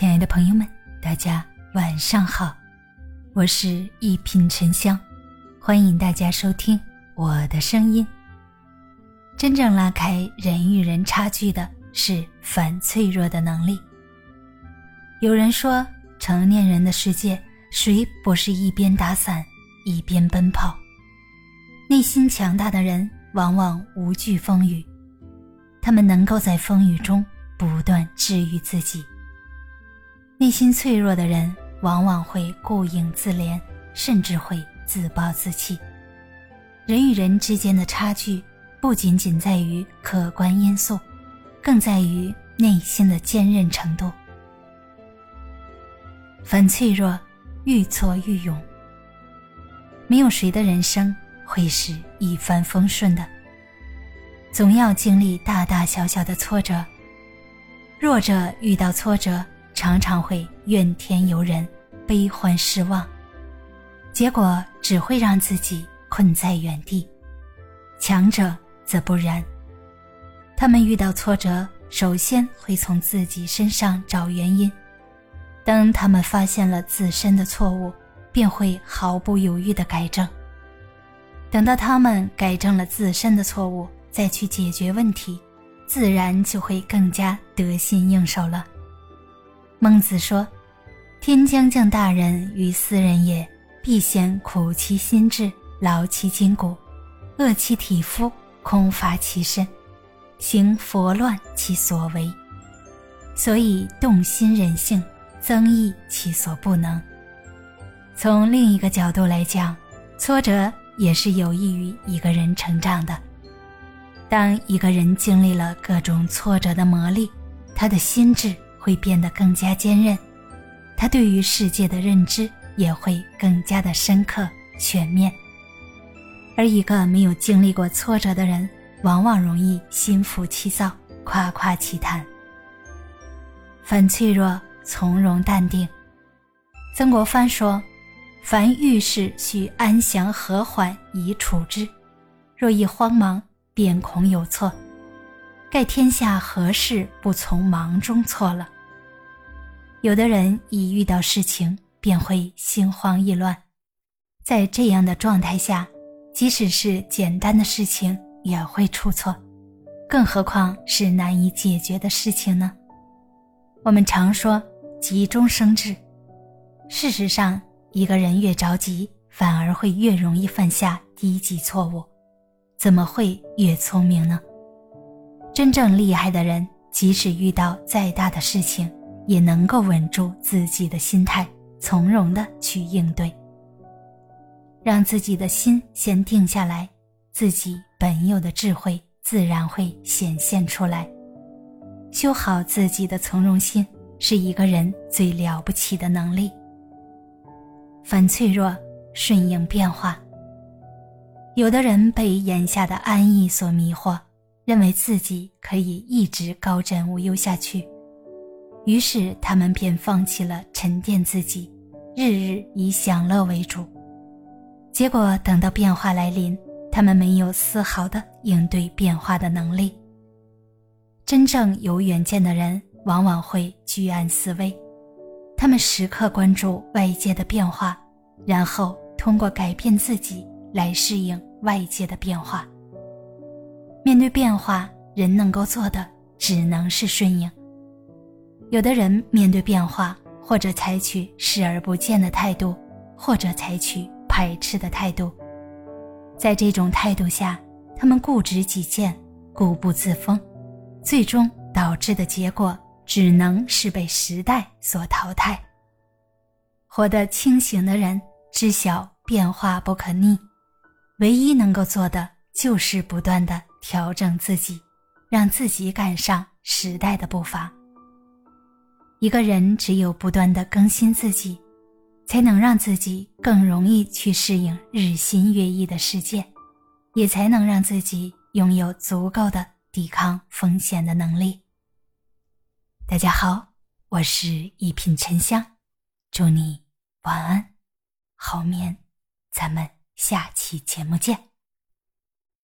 亲爱的朋友们，大家晚上好，我是一品沉香，欢迎大家收听我的声音。真正拉开人与人差距的是反脆弱的能力。有人说，成年人的世界，谁不是一边打伞一边奔跑？内心强大的人往往无惧风雨，他们能够在风雨中不断治愈自己。内心脆弱的人往往会顾影自怜，甚至会自暴自弃。人与人之间的差距。不仅仅在于客观因素，更在于内心的坚韧程度。反脆弱，愈挫愈勇。没有谁的人生会是一帆风顺的，总要经历大大小小的挫折。弱者遇到挫折，常常会怨天尤人、悲欢失望，结果只会让自己困在原地。强者。则不然，他们遇到挫折，首先会从自己身上找原因。当他们发现了自身的错误，便会毫不犹豫地改正。等到他们改正了自身的错误，再去解决问题，自然就会更加得心应手了。孟子说：“天将降大任于斯人也，必先苦其心志，劳其筋骨，饿其体肤。”空乏其身，行佛乱其所为，所以动心人性，增益其所不能。从另一个角度来讲，挫折也是有益于一个人成长的。当一个人经历了各种挫折的磨砺，他的心智会变得更加坚韧，他对于世界的认知也会更加的深刻全面。而一个没有经历过挫折的人，往往容易心浮气躁、夸夸其谈。反脆弱，从容淡定。曾国藩说：“凡遇事，须安详和缓以处之；若一慌忙，便恐有错。盖天下何事不从忙中错了？”有的人一遇到事情，便会心慌意乱，在这样的状态下。即使是简单的事情也会出错，更何况是难以解决的事情呢？我们常说“急中生智”，事实上，一个人越着急，反而会越容易犯下低级错误，怎么会越聪明呢？真正厉害的人，即使遇到再大的事情，也能够稳住自己的心态，从容的去应对。让自己的心先定下来，自己本有的智慧自然会显现出来。修好自己的从容心，是一个人最了不起的能力。反脆弱，顺应变化。有的人被眼下的安逸所迷惑，认为自己可以一直高枕无忧下去，于是他们便放弃了沉淀自己，日日以享乐为主。结果等到变化来临，他们没有丝毫的应对变化的能力。真正有远见的人往往会居安思危，他们时刻关注外界的变化，然后通过改变自己来适应外界的变化。面对变化，人能够做的只能是顺应。有的人面对变化，或者采取视而不见的态度，或者采取。排斥的态度，在这种态度下，他们固执己见，固步自封，最终导致的结果只能是被时代所淘汰。活得清醒的人知晓变化不可逆，唯一能够做的就是不断的调整自己，让自己赶上时代的步伐。一个人只有不断的更新自己。才能让自己更容易去适应日新月异的世界，也才能让自己拥有足够的抵抗风险的能力。大家好，我是一品沉香，祝你晚安，好眠，咱们下期节目见。